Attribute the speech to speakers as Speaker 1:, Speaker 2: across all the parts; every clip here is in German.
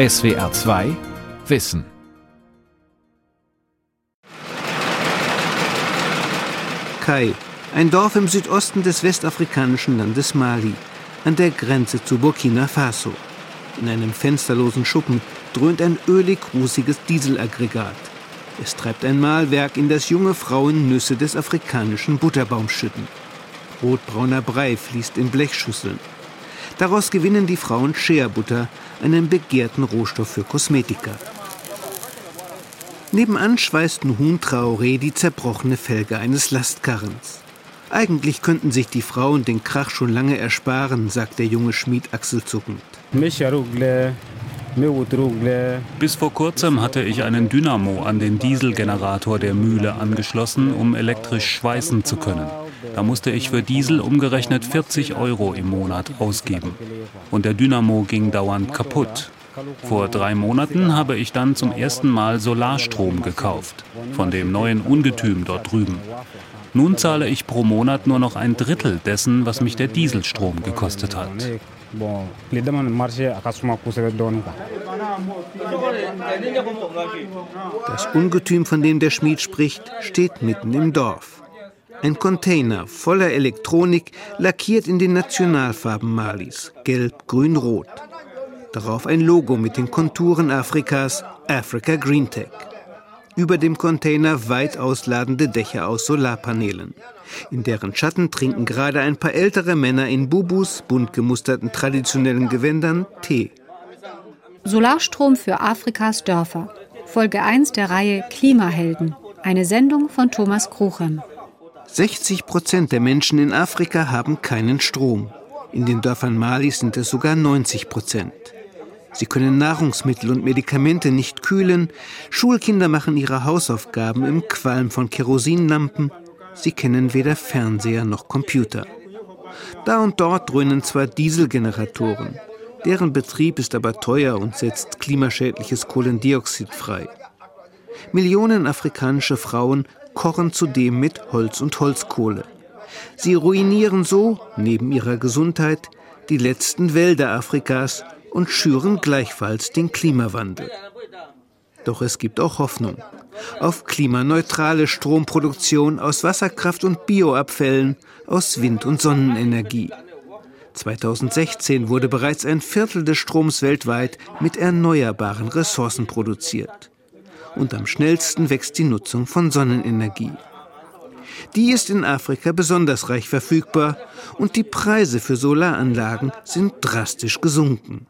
Speaker 1: SWR 2 Wissen.
Speaker 2: Kai, ein Dorf im Südosten des westafrikanischen Landes Mali, an der Grenze zu Burkina Faso. In einem fensterlosen Schuppen dröhnt ein ölig-rußiges Dieselaggregat. Es treibt ein Mahlwerk, in das junge Frauen Nüsse des afrikanischen Butterbaums schütten. Rotbrauner Brei fließt in Blechschüsseln. Daraus gewinnen die Frauen Shea-Butter, einen begehrten Rohstoff für Kosmetika. Nebenan schweißt Nuhun Traoré die zerbrochene Felge eines Lastkarrens. Eigentlich könnten sich die Frauen den Krach schon lange ersparen, sagt der junge Schmied achselzuckend.
Speaker 3: Bis vor kurzem hatte ich einen Dynamo an den Dieselgenerator der Mühle angeschlossen, um elektrisch schweißen zu können. Da musste ich für Diesel umgerechnet 40 Euro im Monat ausgeben. Und der Dynamo ging dauernd kaputt. Vor drei Monaten habe ich dann zum ersten Mal Solarstrom gekauft, von dem neuen Ungetüm dort drüben. Nun zahle ich pro Monat nur noch ein Drittel dessen, was mich der Dieselstrom gekostet hat.
Speaker 2: Das Ungetüm, von dem der Schmied spricht, steht mitten im Dorf. Ein Container voller Elektronik, lackiert in den Nationalfarben Malis, gelb, grün, rot. Darauf ein Logo mit den Konturen Afrikas, Africa Green Tech. Über dem Container weit ausladende Dächer aus Solarpanelen. In deren Schatten trinken gerade ein paar ältere Männer in Bubus, bunt gemusterten traditionellen Gewändern, Tee.
Speaker 4: Solarstrom für Afrikas Dörfer. Folge 1 der Reihe Klimahelden. Eine Sendung von Thomas Kruchem.
Speaker 2: 60 Prozent der Menschen in Afrika haben keinen Strom. In den Dörfern Malis sind es sogar 90 Prozent. Sie können Nahrungsmittel und Medikamente nicht kühlen. Schulkinder machen ihre Hausaufgaben im Qualm von Kerosinlampen. Sie kennen weder Fernseher noch Computer. Da und dort dröhnen zwar Dieselgeneratoren. Deren Betrieb ist aber teuer und setzt klimaschädliches Kohlendioxid frei. Millionen afrikanische Frauen kochen zudem mit Holz und Holzkohle. Sie ruinieren so, neben ihrer Gesundheit, die letzten Wälder Afrikas und schüren gleichfalls den Klimawandel. Doch es gibt auch Hoffnung auf klimaneutrale Stromproduktion aus Wasserkraft und Bioabfällen, aus Wind- und Sonnenenergie. 2016 wurde bereits ein Viertel des Stroms weltweit mit erneuerbaren Ressourcen produziert. Und am schnellsten wächst die Nutzung von Sonnenenergie. Die ist in Afrika besonders reich verfügbar und die Preise für Solaranlagen sind drastisch gesunken.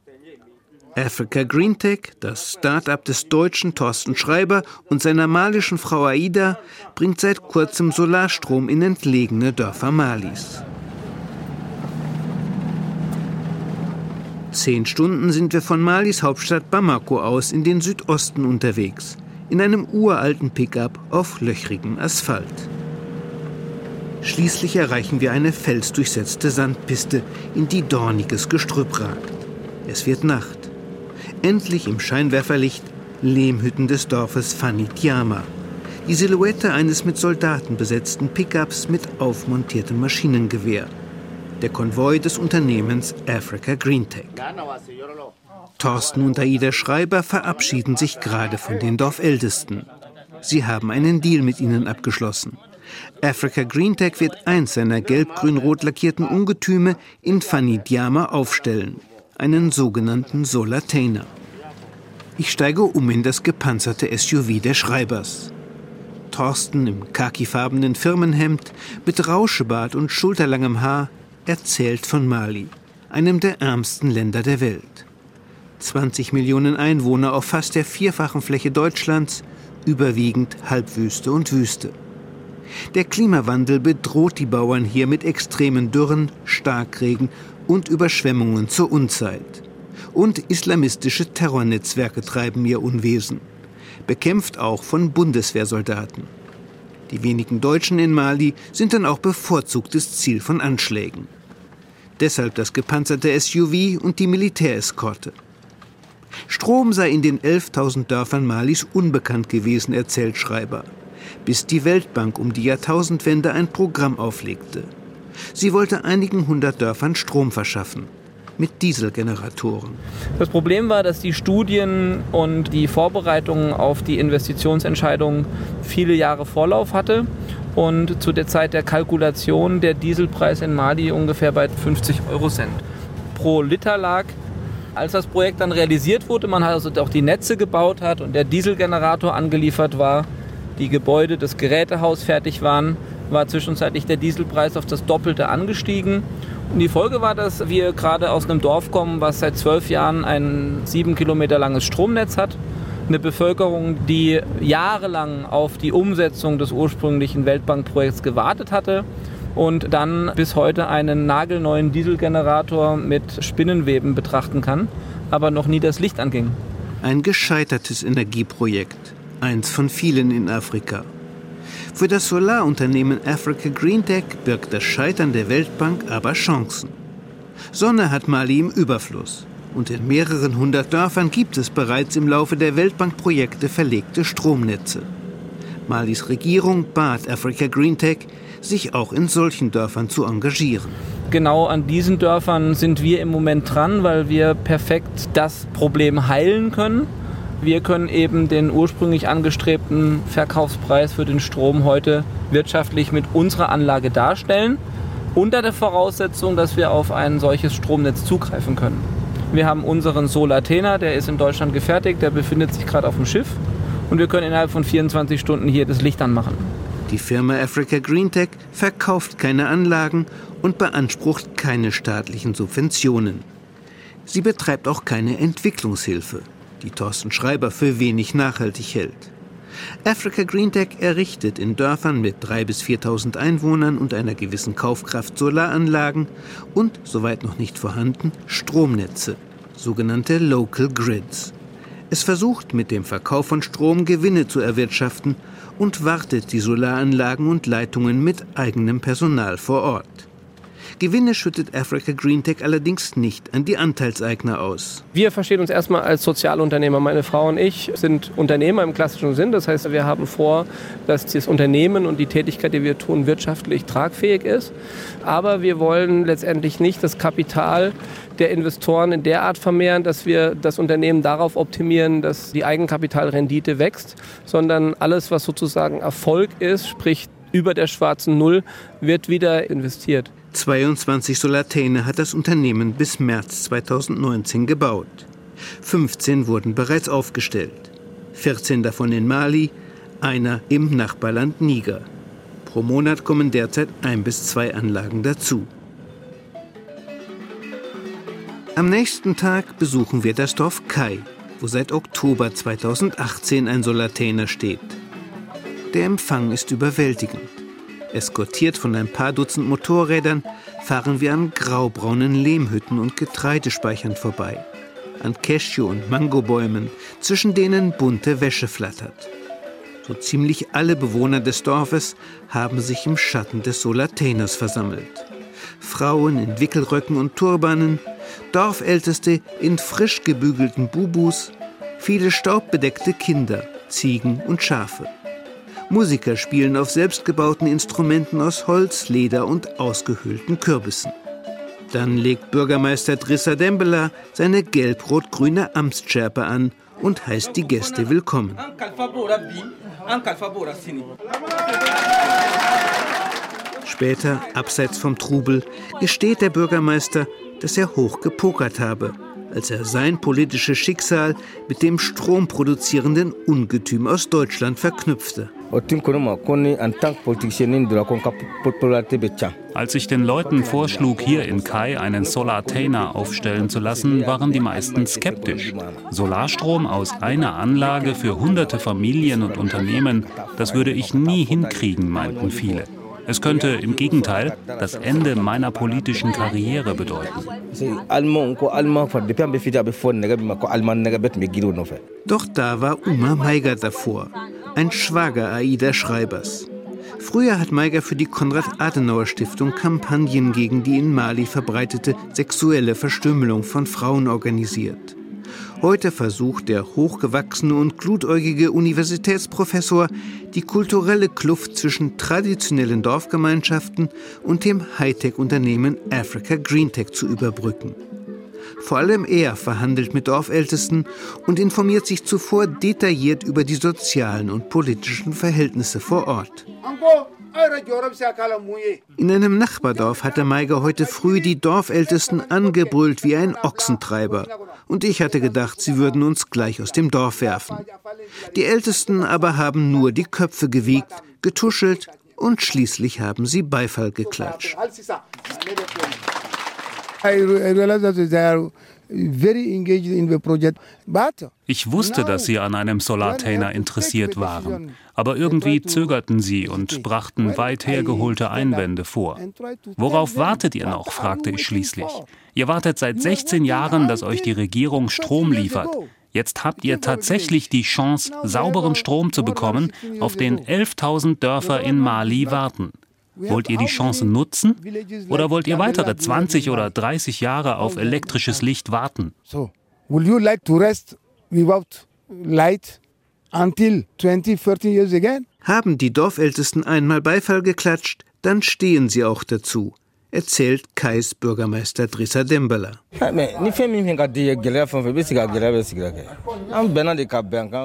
Speaker 2: Africa Green Tech, das Start-up des deutschen Thorsten Schreiber und seiner malischen Frau Aida, bringt seit kurzem Solarstrom in entlegene Dörfer Malis. Zehn Stunden sind wir von Malis Hauptstadt Bamako aus in den Südosten unterwegs, in einem uralten Pickup auf löchrigem Asphalt. Schließlich erreichen wir eine felsdurchsetzte Sandpiste, in die dorniges Gestrüpp ragt. Es wird Nacht. Endlich im Scheinwerferlicht Lehmhütten des Dorfes Fanitiama. Die Silhouette eines mit Soldaten besetzten Pickups mit aufmontiertem Maschinengewehr. Der Konvoi des Unternehmens Africa Green Tech. Thorsten und Aida Schreiber verabschieden sich gerade von den Dorfältesten. Sie haben einen Deal mit ihnen abgeschlossen. Africa Green Tech wird eins seiner gelb-grün-rot lackierten Ungetüme in Fanidiama aufstellen einen sogenannten Solatainer. Ich steige um in das gepanzerte SUV des Schreibers. Thorsten im khakifarbenen Firmenhemd mit Rauschebart und schulterlangem Haar erzählt von Mali, einem der ärmsten Länder der Welt. 20 Millionen Einwohner auf fast der vierfachen Fläche Deutschlands, überwiegend Halbwüste und Wüste. Der Klimawandel bedroht die Bauern hier mit extremen Dürren, Starkregen und Überschwemmungen zur Unzeit. Und islamistische Terrornetzwerke treiben ihr Unwesen, bekämpft auch von Bundeswehrsoldaten. Die wenigen Deutschen in Mali sind dann auch bevorzugtes Ziel von Anschlägen. Deshalb das gepanzerte SUV und die Militäreskorte. Strom sei in den 11.000 Dörfern Malis unbekannt gewesen, erzählt Schreiber, bis die Weltbank um die Jahrtausendwende ein Programm auflegte. Sie wollte einigen hundert Dörfern Strom verschaffen. mit Dieselgeneratoren.
Speaker 5: Das Problem war, dass die Studien und die Vorbereitungen auf die Investitionsentscheidung viele Jahre Vorlauf hatte und zu der Zeit der Kalkulation der Dieselpreis in Mali ungefähr bei 50 Euro Cent pro Liter lag. Als das Projekt dann realisiert wurde, man also auch die Netze gebaut hat und der Dieselgenerator angeliefert war, die Gebäude, das Gerätehaus fertig waren, war zwischenzeitlich der Dieselpreis auf das Doppelte angestiegen. Und die Folge war, dass wir gerade aus einem Dorf kommen, was seit zwölf Jahren ein sieben Kilometer langes Stromnetz hat. Eine Bevölkerung, die jahrelang auf die Umsetzung des ursprünglichen Weltbankprojekts gewartet hatte und dann bis heute einen nagelneuen Dieselgenerator mit Spinnenweben betrachten kann, aber noch nie das Licht anging.
Speaker 2: Ein gescheitertes Energieprojekt, eins von vielen in Afrika. Für das Solarunternehmen Africa Green Tech birgt das Scheitern der Weltbank aber Chancen. Sonne hat Mali im Überfluss und in mehreren hundert Dörfern gibt es bereits im Laufe der Weltbankprojekte verlegte Stromnetze. Malis Regierung bat Africa Green Tech, sich auch in solchen Dörfern zu engagieren.
Speaker 5: Genau an diesen Dörfern sind wir im Moment dran, weil wir perfekt das Problem heilen können. Wir können eben den ursprünglich angestrebten Verkaufspreis für den Strom heute wirtschaftlich mit unserer Anlage darstellen, unter der Voraussetzung, dass wir auf ein solches Stromnetz zugreifen können. Wir haben unseren Solatena, der ist in Deutschland gefertigt, der befindet sich gerade auf dem Schiff und wir können innerhalb von 24 Stunden hier das Licht anmachen.
Speaker 2: Die Firma Africa Green Tech verkauft keine Anlagen und beansprucht keine staatlichen Subventionen. Sie betreibt auch keine Entwicklungshilfe die Thorsten Schreiber für wenig nachhaltig hält. Africa Green Tech errichtet in Dörfern mit 3.000 bis 4.000 Einwohnern und einer gewissen Kaufkraft Solaranlagen und, soweit noch nicht vorhanden, Stromnetze, sogenannte Local Grids. Es versucht mit dem Verkauf von Strom Gewinne zu erwirtschaften und wartet die Solaranlagen und Leitungen mit eigenem Personal vor Ort. Gewinne schüttet Africa Green Tech allerdings nicht an die Anteilseigner aus.
Speaker 5: Wir verstehen uns erstmal als Sozialunternehmer. Meine Frau und ich sind Unternehmer im klassischen Sinn. Das heißt, wir haben vor, dass das Unternehmen und die Tätigkeit, die wir tun, wirtschaftlich tragfähig ist. Aber wir wollen letztendlich nicht das Kapital der Investoren in der Art vermehren, dass wir das Unternehmen darauf optimieren, dass die Eigenkapitalrendite wächst, sondern alles, was sozusagen Erfolg ist, sprich über der schwarzen Null, wird wieder investiert.
Speaker 2: 22 Solartäne hat das Unternehmen bis März 2019 gebaut. 15 wurden bereits aufgestellt. 14 davon in Mali, einer im Nachbarland Niger. Pro Monat kommen derzeit ein bis zwei Anlagen dazu. Am nächsten Tag besuchen wir das Dorf Kai, wo seit Oktober 2018 ein Solartäner steht. Der Empfang ist überwältigend. Eskortiert von ein paar Dutzend Motorrädern fahren wir an graubraunen Lehmhütten und Getreidespeichern vorbei. An Cashew- und Mangobäumen, zwischen denen bunte Wäsche flattert. So ziemlich alle Bewohner des Dorfes haben sich im Schatten des Solateners versammelt. Frauen in Wickelröcken und Turbanen, Dorfälteste in frisch gebügelten Bubus, viele staubbedeckte Kinder, Ziegen und Schafe. Musiker spielen auf selbstgebauten Instrumenten aus Holz, Leder und ausgehöhlten Kürbissen. Dann legt Bürgermeister Drissa Dembela seine gelb-rot-grüne Amtsschärpe an und heißt die Gäste willkommen. Später, abseits vom Trubel, gesteht der Bürgermeister, dass er hoch gepokert habe als er sein politisches Schicksal mit dem stromproduzierenden Ungetüm aus Deutschland verknüpfte.
Speaker 3: Als ich den Leuten vorschlug, hier in Kai einen Solartainer aufstellen zu lassen, waren die meisten skeptisch. Solarstrom aus einer Anlage für hunderte Familien und Unternehmen, das würde ich nie hinkriegen, meinten viele. Es könnte im Gegenteil das Ende meiner politischen Karriere bedeuten.
Speaker 2: Doch da war Uma Maiger davor, ein Schwager Aida Schreibers. Früher hat Maiger für die Konrad-Adenauer-Stiftung Kampagnen gegen die in Mali verbreitete sexuelle Verstümmelung von Frauen organisiert. Heute versucht der hochgewachsene und glutäugige Universitätsprofessor, die kulturelle Kluft zwischen traditionellen Dorfgemeinschaften und dem Hightech-Unternehmen Africa Greentech zu überbrücken. Vor allem er verhandelt mit Dorfältesten und informiert sich zuvor detailliert über die sozialen und politischen Verhältnisse vor Ort. In einem Nachbardorf hatte Meiger heute früh die Dorfältesten angebrüllt wie ein Ochsentreiber. Und ich hatte gedacht, sie würden uns gleich aus dem Dorf werfen. Die Ältesten aber haben nur die Köpfe gewiegt, getuschelt und schließlich haben sie Beifall geklatscht.
Speaker 3: Ich wusste, dass Sie an einem Solartainer interessiert waren, aber irgendwie zögerten Sie und brachten weit hergeholte Einwände vor. Worauf wartet ihr noch? fragte ich schließlich. Ihr wartet seit 16 Jahren, dass euch die Regierung Strom liefert. Jetzt habt ihr tatsächlich die Chance, sauberen Strom zu bekommen, auf den 11.000 Dörfer in Mali warten. Wollt ihr die Chance nutzen oder wollt ihr weitere 20 oder 30 Jahre auf elektrisches Licht warten?
Speaker 6: So, will you like to rest without light until 20, 30 years again?
Speaker 2: Haben die Dorfältesten einmal Beifall geklatscht, dann stehen sie auch dazu erzählt Kais Bürgermeister Drissa Dembala.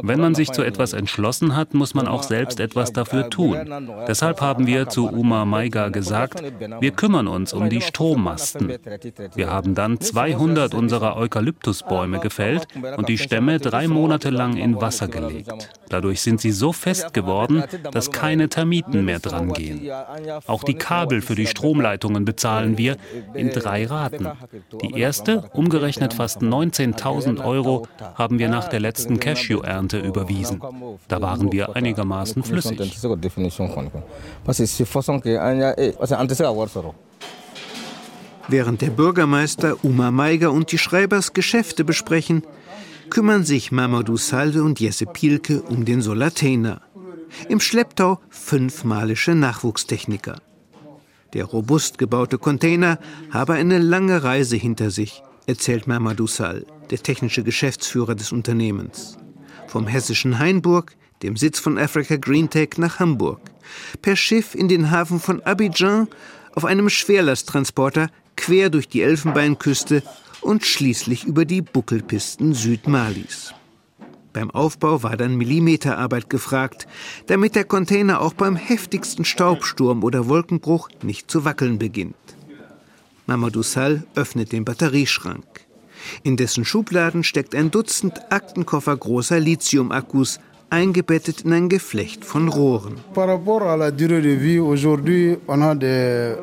Speaker 3: Wenn man sich zu etwas entschlossen hat, muss man auch selbst etwas dafür tun. Deshalb haben wir zu Uma Maiga gesagt, wir kümmern uns um die Strommasten. Wir haben dann 200 unserer Eukalyptusbäume gefällt und die Stämme drei Monate lang in Wasser gelegt. Dadurch sind sie so fest geworden, dass keine Termiten mehr dran gehen. Auch die Kabel für die Stromleitungen bezahlen wir in drei Raten. Die erste, umgerechnet fast 19.000 Euro, haben wir nach der letzten Cashew-Ernte überwiesen. Da waren wir einigermaßen flüssig.
Speaker 2: Während der Bürgermeister Uma Meiger und die Schreibers Geschäfte besprechen, kümmern sich Mamadou Salve und Jesse Pielke um den Solatena. Im Schlepptau fünf malische Nachwuchstechniker. Der robust gebaute Container habe eine lange Reise hinter sich, erzählt Mamadou Sal, der technische Geschäftsführer des Unternehmens. Vom hessischen Hainburg, dem Sitz von Africa Greentech, nach Hamburg. Per Schiff in den Hafen von Abidjan, auf einem Schwerlasttransporter quer durch die Elfenbeinküste und schließlich über die Buckelpisten Südmalis. Beim Aufbau war dann Millimeterarbeit gefragt, damit der Container auch beim heftigsten Staubsturm oder Wolkenbruch nicht zu wackeln beginnt. Mamadou Sall öffnet den Batterieschrank. In dessen Schubladen steckt ein Dutzend Aktenkoffer großer Lithium-Akkus, eingebettet in ein Geflecht von Rohren.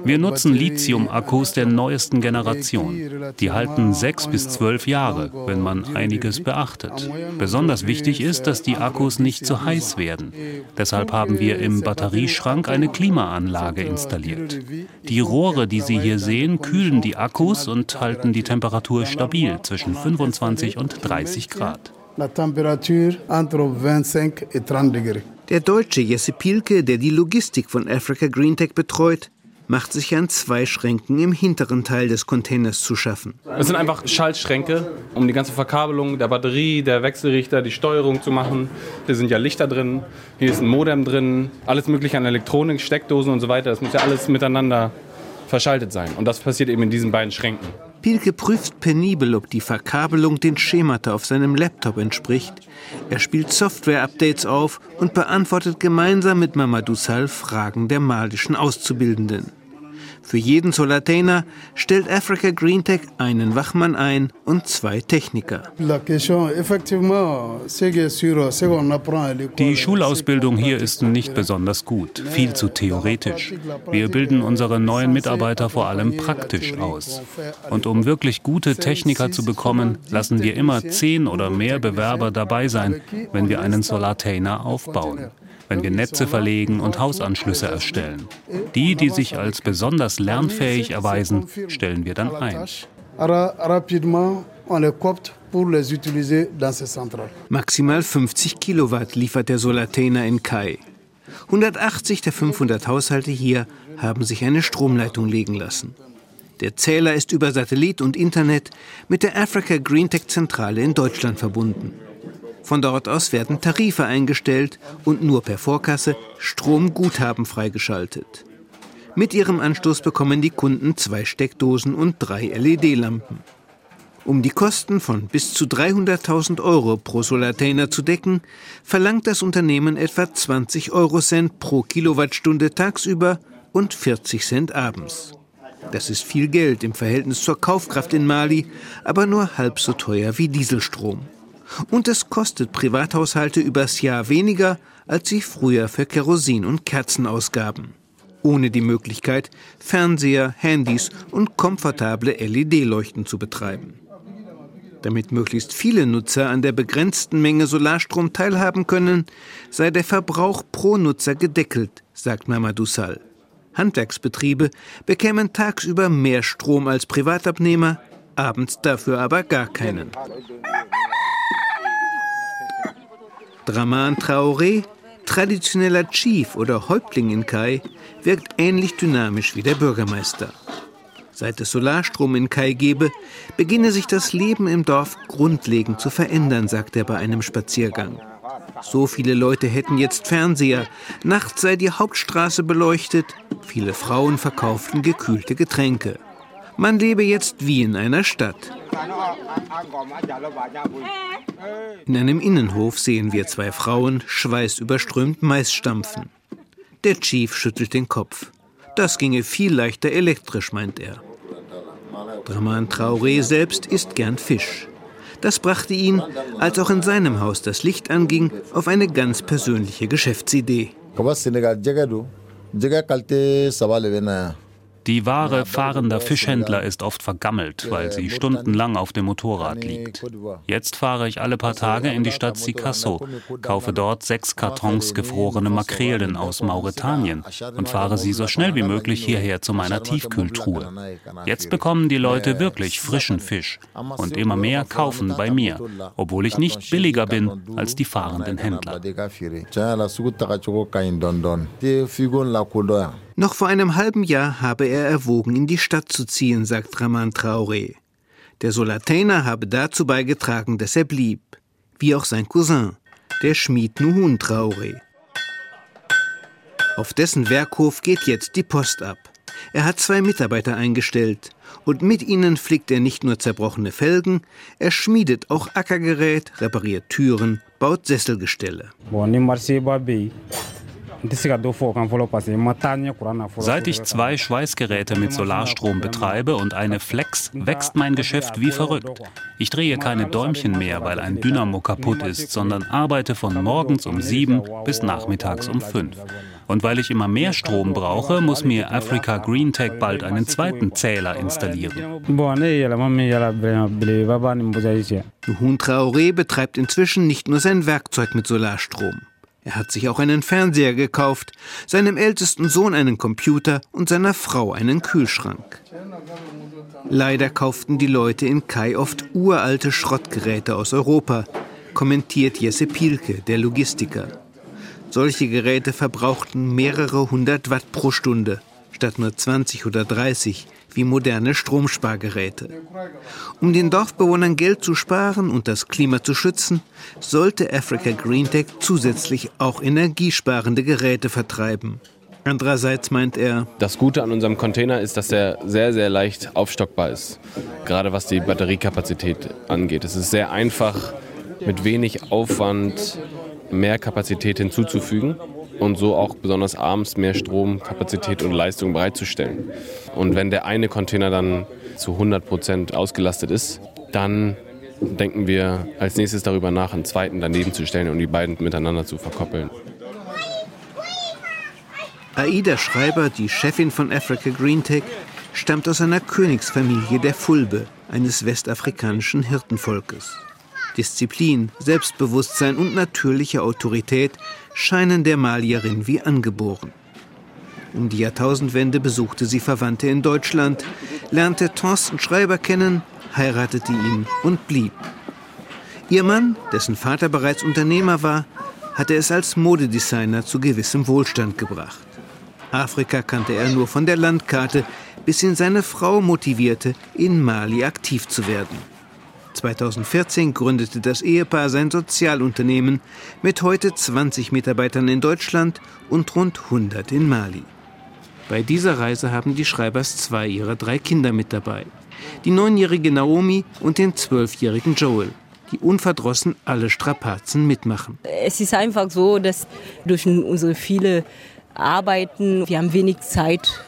Speaker 3: Wir nutzen Lithium-Akkus der neuesten Generation. Die halten sechs bis zwölf Jahre, wenn man einiges beachtet. Besonders wichtig ist, dass die Akkus nicht zu heiß werden. Deshalb haben wir im Batterieschrank eine Klimaanlage installiert. Die Rohre, die Sie hier sehen, kühlen die Akkus und halten die Temperatur stabil zwischen 25 und 30 Grad la température
Speaker 2: entre 25 et 30 Degrés. Der Deutsche Jesse Pielke, der die Logistik von Africa Greentech betreut, macht sich an zwei Schränken im hinteren Teil des Containers zu schaffen.
Speaker 7: Es sind einfach Schaltschränke, um die ganze Verkabelung der Batterie, der Wechselrichter, die Steuerung zu machen. Hier sind ja Lichter drin, hier ist ein Modem drin, alles mögliche an Elektronik, Steckdosen und so weiter. Das muss ja alles miteinander verschaltet sein. Und das passiert eben in diesen beiden Schränken.
Speaker 2: Pielke prüft penibel, ob die Verkabelung den Schemata auf seinem Laptop entspricht. Er spielt Software-Updates auf und beantwortet gemeinsam mit Mamadou Sall Fragen der malischen Auszubildenden. Für jeden Solatainer stellt Africa Greentech einen Wachmann ein und zwei Techniker.
Speaker 3: Die Schulausbildung hier ist nicht besonders gut, viel zu theoretisch. Wir bilden unsere neuen Mitarbeiter vor allem praktisch aus. Und um wirklich gute Techniker zu bekommen, lassen wir immer zehn oder mehr Bewerber dabei sein, wenn wir einen Solatainer aufbauen wenn wir Netze verlegen und Hausanschlüsse erstellen. Die, die sich als besonders lernfähig erweisen, stellen wir dann ein.
Speaker 2: Maximal 50 Kilowatt liefert der Solartainer in Kai. 180 der 500 Haushalte hier haben sich eine Stromleitung legen lassen. Der Zähler ist über Satellit und Internet mit der Africa Greentech Zentrale in Deutschland verbunden. Von dort aus werden Tarife eingestellt und nur per Vorkasse Stromguthaben freigeschaltet. Mit ihrem Anstoß bekommen die Kunden zwei Steckdosen und drei LED-Lampen. Um die Kosten von bis zu 300.000 Euro pro Solartainer zu decken, verlangt das Unternehmen etwa 20 Euro Cent pro Kilowattstunde tagsüber und 40 Cent abends. Das ist viel Geld im Verhältnis zur Kaufkraft in Mali, aber nur halb so teuer wie Dieselstrom. Und es kostet Privathaushalte übers Jahr weniger, als sie früher für Kerosin und Kerzen ausgaben. Ohne die Möglichkeit, Fernseher, Handys und komfortable LED-Leuchten zu betreiben. Damit möglichst viele Nutzer an der begrenzten Menge Solarstrom teilhaben können, sei der Verbrauch pro Nutzer gedeckelt, sagt Mamadou Sall. Handwerksbetriebe bekämen tagsüber mehr Strom als Privatabnehmer, abends dafür aber gar keinen. Draman Traoré, traditioneller Chief oder Häuptling in Kai, wirkt ähnlich dynamisch wie der Bürgermeister. Seit es Solarstrom in Kai gebe, beginne sich das Leben im Dorf grundlegend zu verändern, sagt er bei einem Spaziergang. So viele Leute hätten jetzt Fernseher, nachts sei die Hauptstraße beleuchtet, viele Frauen verkauften gekühlte Getränke. Man lebe jetzt wie in einer Stadt. In einem Innenhof sehen wir zwei Frauen schweißüberströmt Mais stampfen. Der Chief schüttelt den Kopf. Das ginge viel leichter elektrisch, meint er. Draman Traoré selbst isst gern Fisch. Das brachte ihn, als auch in seinem Haus das Licht anging, auf eine ganz persönliche Geschäftsidee.
Speaker 3: Die Ware fahrender Fischhändler ist oft vergammelt, weil sie stundenlang auf dem Motorrad liegt. Jetzt fahre ich alle paar Tage in die Stadt Sikasso, kaufe dort sechs Kartons gefrorene Makrelen aus Mauretanien und fahre sie so schnell wie möglich hierher zu meiner Tiefkühltruhe. Jetzt bekommen die Leute wirklich frischen Fisch und immer mehr kaufen bei mir, obwohl ich nicht billiger bin als die fahrenden Händler.
Speaker 2: Noch vor einem halben Jahr habe er erwogen, in die Stadt zu ziehen, sagt Raman Traoré. Der Solateiner habe dazu beigetragen, dass er blieb, wie auch sein Cousin, der Schmied Nuhun Traoré. Auf dessen Werkhof geht jetzt die Post ab. Er hat zwei Mitarbeiter eingestellt und mit ihnen flickt er nicht nur zerbrochene Felgen, er schmiedet auch Ackergerät, repariert Türen, baut Sesselgestelle.
Speaker 3: Seit ich zwei Schweißgeräte mit Solarstrom betreibe und eine Flex, wächst mein Geschäft wie verrückt. Ich drehe keine Däumchen mehr, weil ein Dynamo kaputt ist, sondern arbeite von morgens um sieben bis nachmittags um fünf. Und weil ich immer mehr Strom brauche, muss mir Africa Green Tech bald einen zweiten Zähler installieren.
Speaker 2: Nuhun Traoré betreibt inzwischen nicht nur sein Werkzeug mit Solarstrom. Er hat sich auch einen Fernseher gekauft, seinem ältesten Sohn einen Computer und seiner Frau einen Kühlschrank. Leider kauften die Leute in Kai oft uralte Schrottgeräte aus Europa, kommentiert Jesse Pielke, der Logistiker. Solche Geräte verbrauchten mehrere hundert Watt pro Stunde, statt nur 20 oder 30, wie moderne Stromspargeräte. Um den Dorfbewohnern Geld zu sparen und das Klima zu schützen, sollte Africa Green Tech zusätzlich auch energiesparende Geräte vertreiben. Andererseits meint er,
Speaker 7: das Gute an unserem Container ist, dass er sehr, sehr leicht aufstockbar ist. Gerade was die Batteriekapazität angeht. Es ist sehr einfach, mit wenig Aufwand mehr Kapazität hinzuzufügen und so auch besonders abends mehr Stromkapazität und Leistung bereitzustellen. Und wenn der eine Container dann zu 100 Prozent ausgelastet ist, dann denken wir als nächstes darüber nach, einen zweiten daneben zu stellen und die beiden miteinander zu verkoppeln.
Speaker 2: Aida Schreiber, die Chefin von Africa Green Tech, stammt aus einer Königsfamilie der Fulbe, eines westafrikanischen Hirtenvolkes. Disziplin, Selbstbewusstsein und natürliche Autorität scheinen der Malierin wie angeboren. Um die Jahrtausendwende besuchte sie Verwandte in Deutschland, lernte Thorsten Schreiber kennen, heiratete ihn und blieb. Ihr Mann, dessen Vater bereits Unternehmer war, hatte es als Modedesigner zu gewissem Wohlstand gebracht. Afrika kannte er nur von der Landkarte, bis ihn seine Frau motivierte, in Mali aktiv zu werden. 2014 gründete das Ehepaar sein Sozialunternehmen mit heute 20 Mitarbeitern in Deutschland und rund 100 in Mali. Bei dieser Reise haben die Schreibers zwei ihrer drei Kinder mit dabei. die neunjährige Naomi und den zwölfjährigen Joel, die unverdrossen alle Strapazen mitmachen.
Speaker 8: Es ist einfach so, dass durch unsere viele Arbeiten, wir haben wenig Zeit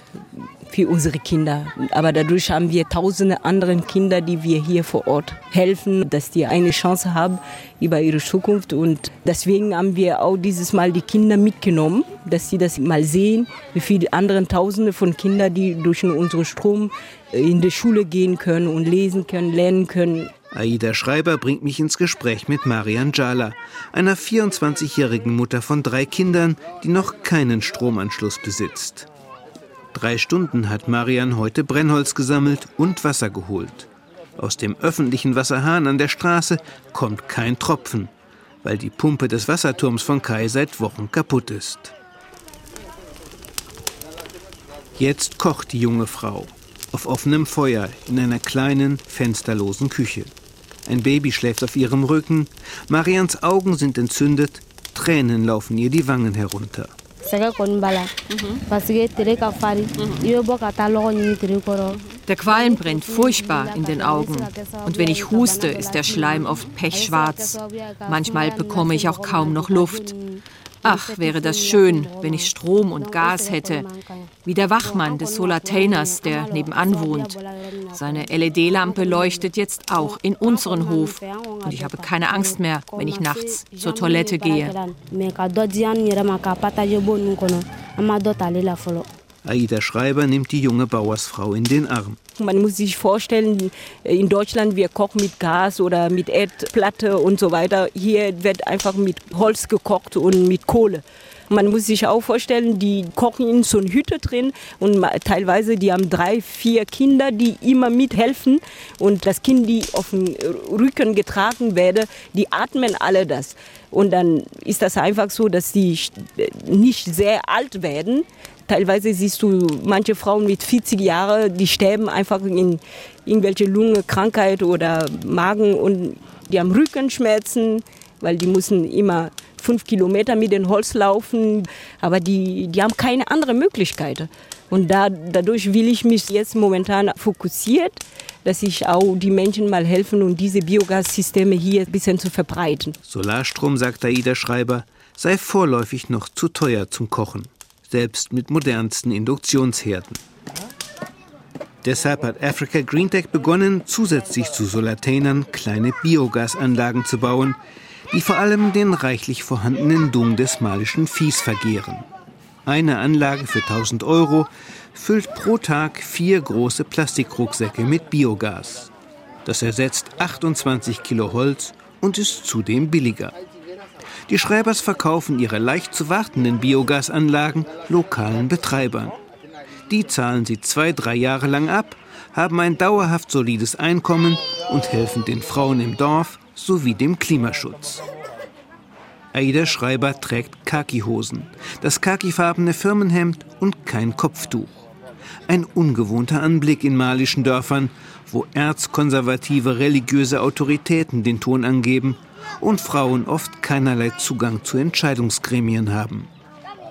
Speaker 8: für unsere Kinder. Aber dadurch haben wir tausende andere Kinder, die wir hier vor Ort helfen, dass die eine Chance haben über ihre Zukunft. Und deswegen haben wir auch dieses Mal die Kinder mitgenommen, dass sie das mal sehen, wie viele andere Tausende von Kindern, die durch unseren Strom in die Schule gehen können und lesen können, lernen können.
Speaker 2: Aida Schreiber bringt mich ins Gespräch mit Marian Jala, einer 24-jährigen Mutter von drei Kindern, die noch keinen Stromanschluss besitzt. Drei Stunden hat Marian heute Brennholz gesammelt und Wasser geholt. Aus dem öffentlichen Wasserhahn an der Straße kommt kein Tropfen, weil die Pumpe des Wasserturms von Kai seit Wochen kaputt ist. Jetzt kocht die junge Frau auf offenem Feuer in einer kleinen, fensterlosen Küche. Ein Baby schläft auf ihrem Rücken, Marians Augen sind entzündet, Tränen laufen ihr die Wangen herunter.
Speaker 9: Der Qualm brennt furchtbar in den Augen. Und wenn ich huste, ist der Schleim oft pechschwarz. Manchmal bekomme ich auch kaum noch Luft. Ach, wäre das schön, wenn ich Strom und Gas hätte. Wie der Wachmann des Solataners, der nebenan wohnt. Seine LED-Lampe leuchtet jetzt auch in unseren Hof. Und ich habe keine Angst mehr, wenn ich nachts zur Toilette gehe.
Speaker 2: Aida Schreiber nimmt die junge Bauersfrau in den Arm.
Speaker 8: Man muss sich vorstellen, in Deutschland wir kochen mit Gas oder mit Erdplatte und so weiter. Hier wird einfach mit Holz gekocht und mit Kohle. Man muss sich auch vorstellen, die kochen in so einer Hütte drin und teilweise die haben drei, vier Kinder, die immer mithelfen und das Kind, die auf dem Rücken getragen werde, die atmen alle das. Und dann ist das einfach so, dass die nicht sehr alt werden, Teilweise siehst du manche Frauen mit 40 Jahren, die sterben einfach in irgendwelche Lungenkrankheit oder Magen und die haben Rückenschmerzen, weil die müssen immer fünf Kilometer mit dem Holz laufen, aber die, die haben keine andere Möglichkeit. Und da, dadurch will ich mich jetzt momentan fokussiert, dass ich auch die Menschen mal helfen und diese Biogassysteme hier ein bisschen zu verbreiten.
Speaker 2: Solarstrom, sagt Aida Schreiber, sei vorläufig noch zu teuer zum Kochen selbst mit modernsten Induktionsherden. Deshalb hat Africa Greentech begonnen, zusätzlich zu Solartainern kleine Biogasanlagen zu bauen, die vor allem den reichlich vorhandenen Dung des malischen Viehs vergehren. Eine Anlage für 1000 Euro füllt pro Tag vier große Plastikrucksäcke mit Biogas. Das ersetzt 28 Kilo Holz und ist zudem billiger. Die Schreibers verkaufen ihre leicht zu wartenden Biogasanlagen lokalen Betreibern. Die zahlen sie zwei, drei Jahre lang ab, haben ein dauerhaft solides Einkommen und helfen den Frauen im Dorf sowie dem Klimaschutz. Aida Schreiber trägt Khakihosen, das khakifarbene Firmenhemd und kein Kopftuch. Ein ungewohnter Anblick in malischen Dörfern, wo erzkonservative religiöse Autoritäten den Ton angeben und Frauen oft keinerlei Zugang zu Entscheidungsgremien haben.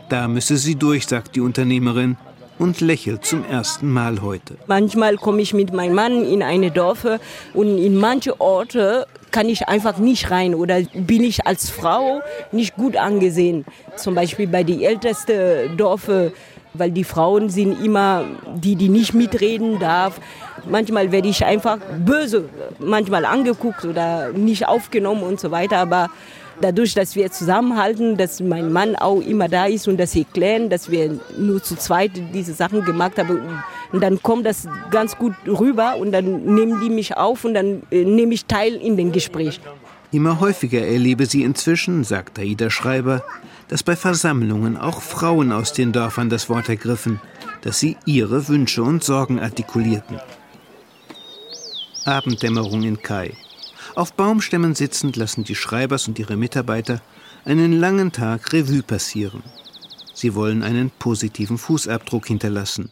Speaker 2: Da müsse sie durch, sagt die Unternehmerin und lächelt zum ersten Mal heute.
Speaker 8: Manchmal komme ich mit meinem Mann in eine Dorfe und in manche Orte kann ich einfach nicht rein oder bin ich als Frau nicht gut angesehen. Zum Beispiel bei die älteste Dorfe, weil die Frauen sind immer die, die nicht mitreden darf. Manchmal werde ich einfach böse, manchmal angeguckt oder nicht aufgenommen und so weiter. Aber dadurch, dass wir zusammenhalten, dass mein Mann auch immer da ist und dass sie klären, dass wir nur zu zweit diese Sachen gemacht haben. Und dann kommt das ganz gut rüber und dann nehmen die mich auf und dann äh, nehme ich teil in den Gespräch.
Speaker 2: Immer häufiger erlebe sie inzwischen, sagt Aida Schreiber, dass bei Versammlungen auch Frauen aus den Dörfern das Wort ergriffen, dass sie ihre Wünsche und Sorgen artikulierten. Abenddämmerung in Kai. Auf Baumstämmen sitzend lassen die Schreibers und ihre Mitarbeiter einen langen Tag Revue passieren. Sie wollen einen positiven Fußabdruck hinterlassen.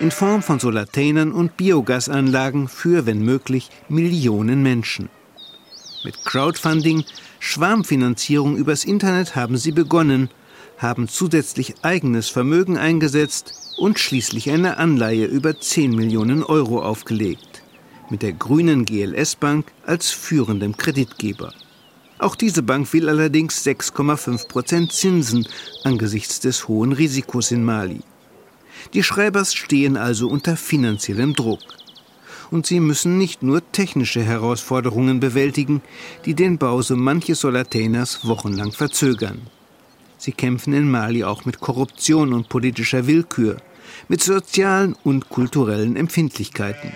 Speaker 2: In Form von Solartainern und Biogasanlagen für, wenn möglich, Millionen Menschen. Mit Crowdfunding, Schwarmfinanzierung übers Internet haben sie begonnen, haben zusätzlich eigenes Vermögen eingesetzt und schließlich eine Anleihe über 10 Millionen Euro aufgelegt. Mit der grünen GLS Bank als führendem Kreditgeber. Auch diese Bank will allerdings 6,5 Prozent Zinsen angesichts des hohen Risikos in Mali. Die Schreibers stehen also unter finanziellem Druck. Und sie müssen nicht nur technische Herausforderungen bewältigen, die den Bau so manches Solateners wochenlang verzögern. Sie kämpfen in Mali auch mit Korruption und politischer Willkür, mit sozialen und kulturellen Empfindlichkeiten.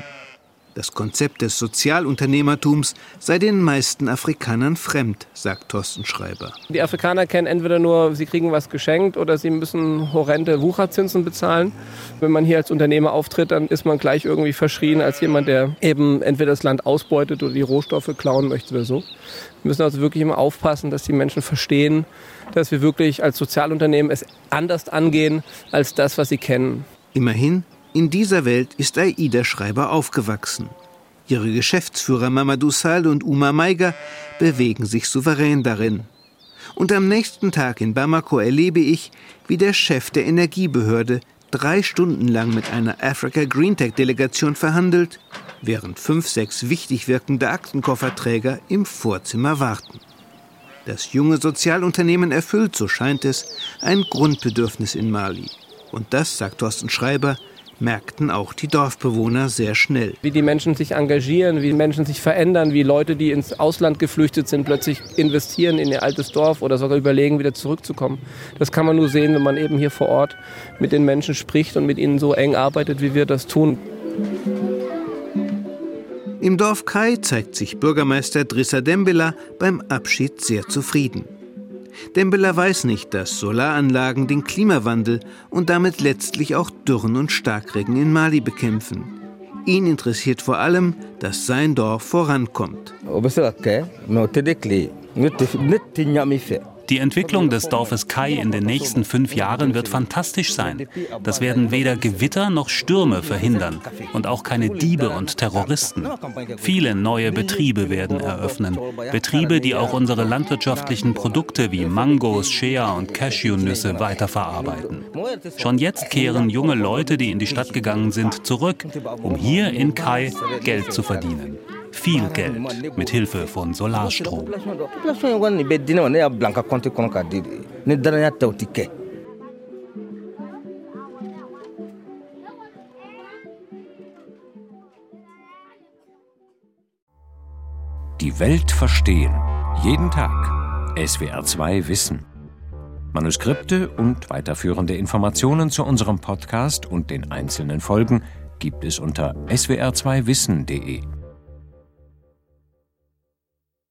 Speaker 2: Das Konzept des Sozialunternehmertums sei den meisten Afrikanern fremd, sagt Thorsten Schreiber.
Speaker 10: Die Afrikaner kennen entweder nur, sie kriegen was geschenkt oder sie müssen horrende Wucherzinsen bezahlen. Wenn man hier als Unternehmer auftritt, dann ist man gleich irgendwie verschrien als jemand, der eben entweder das Land ausbeutet oder die Rohstoffe klauen möchte oder so. Wir müssen also wirklich immer aufpassen, dass die Menschen verstehen, dass wir wirklich als Sozialunternehmen es anders angehen als das, was sie kennen.
Speaker 2: Immerhin in dieser Welt ist Aida Schreiber aufgewachsen. Ihre Geschäftsführer Mamadou Sall und Uma Maiga bewegen sich souverän darin. Und am nächsten Tag in Bamako erlebe ich, wie der Chef der Energiebehörde drei Stunden lang mit einer Africa Green Tech Delegation verhandelt, während fünf, sechs wichtig wirkende Aktenkofferträger im Vorzimmer warten. Das junge Sozialunternehmen erfüllt, so scheint es, ein Grundbedürfnis in Mali. Und das, sagt Thorsten Schreiber, merkten auch die Dorfbewohner sehr schnell.
Speaker 10: Wie die Menschen sich engagieren, wie Menschen sich verändern, wie Leute, die ins Ausland geflüchtet sind, plötzlich investieren in ihr altes Dorf oder sogar überlegen, wieder zurückzukommen. Das kann man nur sehen, wenn man eben hier vor Ort mit den Menschen spricht und mit ihnen so eng arbeitet, wie wir das tun.
Speaker 2: Im Dorf Kai zeigt sich Bürgermeister Drissa Dembela beim Abschied sehr zufrieden. Dembele weiß nicht, dass Solaranlagen den Klimawandel und damit letztlich auch Dürren und Starkregen in Mali bekämpfen. Ihn interessiert vor allem, dass sein Dorf vorankommt.
Speaker 11: Die Entwicklung des Dorfes Kai in den nächsten fünf Jahren wird fantastisch sein. Das werden weder Gewitter noch Stürme verhindern und auch keine Diebe und Terroristen. Viele neue Betriebe werden eröffnen. Betriebe, die auch unsere landwirtschaftlichen Produkte wie Mangos, Shea und Cashewnüsse weiterverarbeiten. Schon jetzt kehren junge Leute, die in die Stadt gegangen sind, zurück, um hier in Kai Geld zu verdienen viel Geld mit Hilfe von Solarstrom.
Speaker 1: Die Welt verstehen. Jeden Tag. SWR2 Wissen. Manuskripte und weiterführende Informationen zu unserem Podcast und den einzelnen Folgen gibt es unter swr2wissen.de.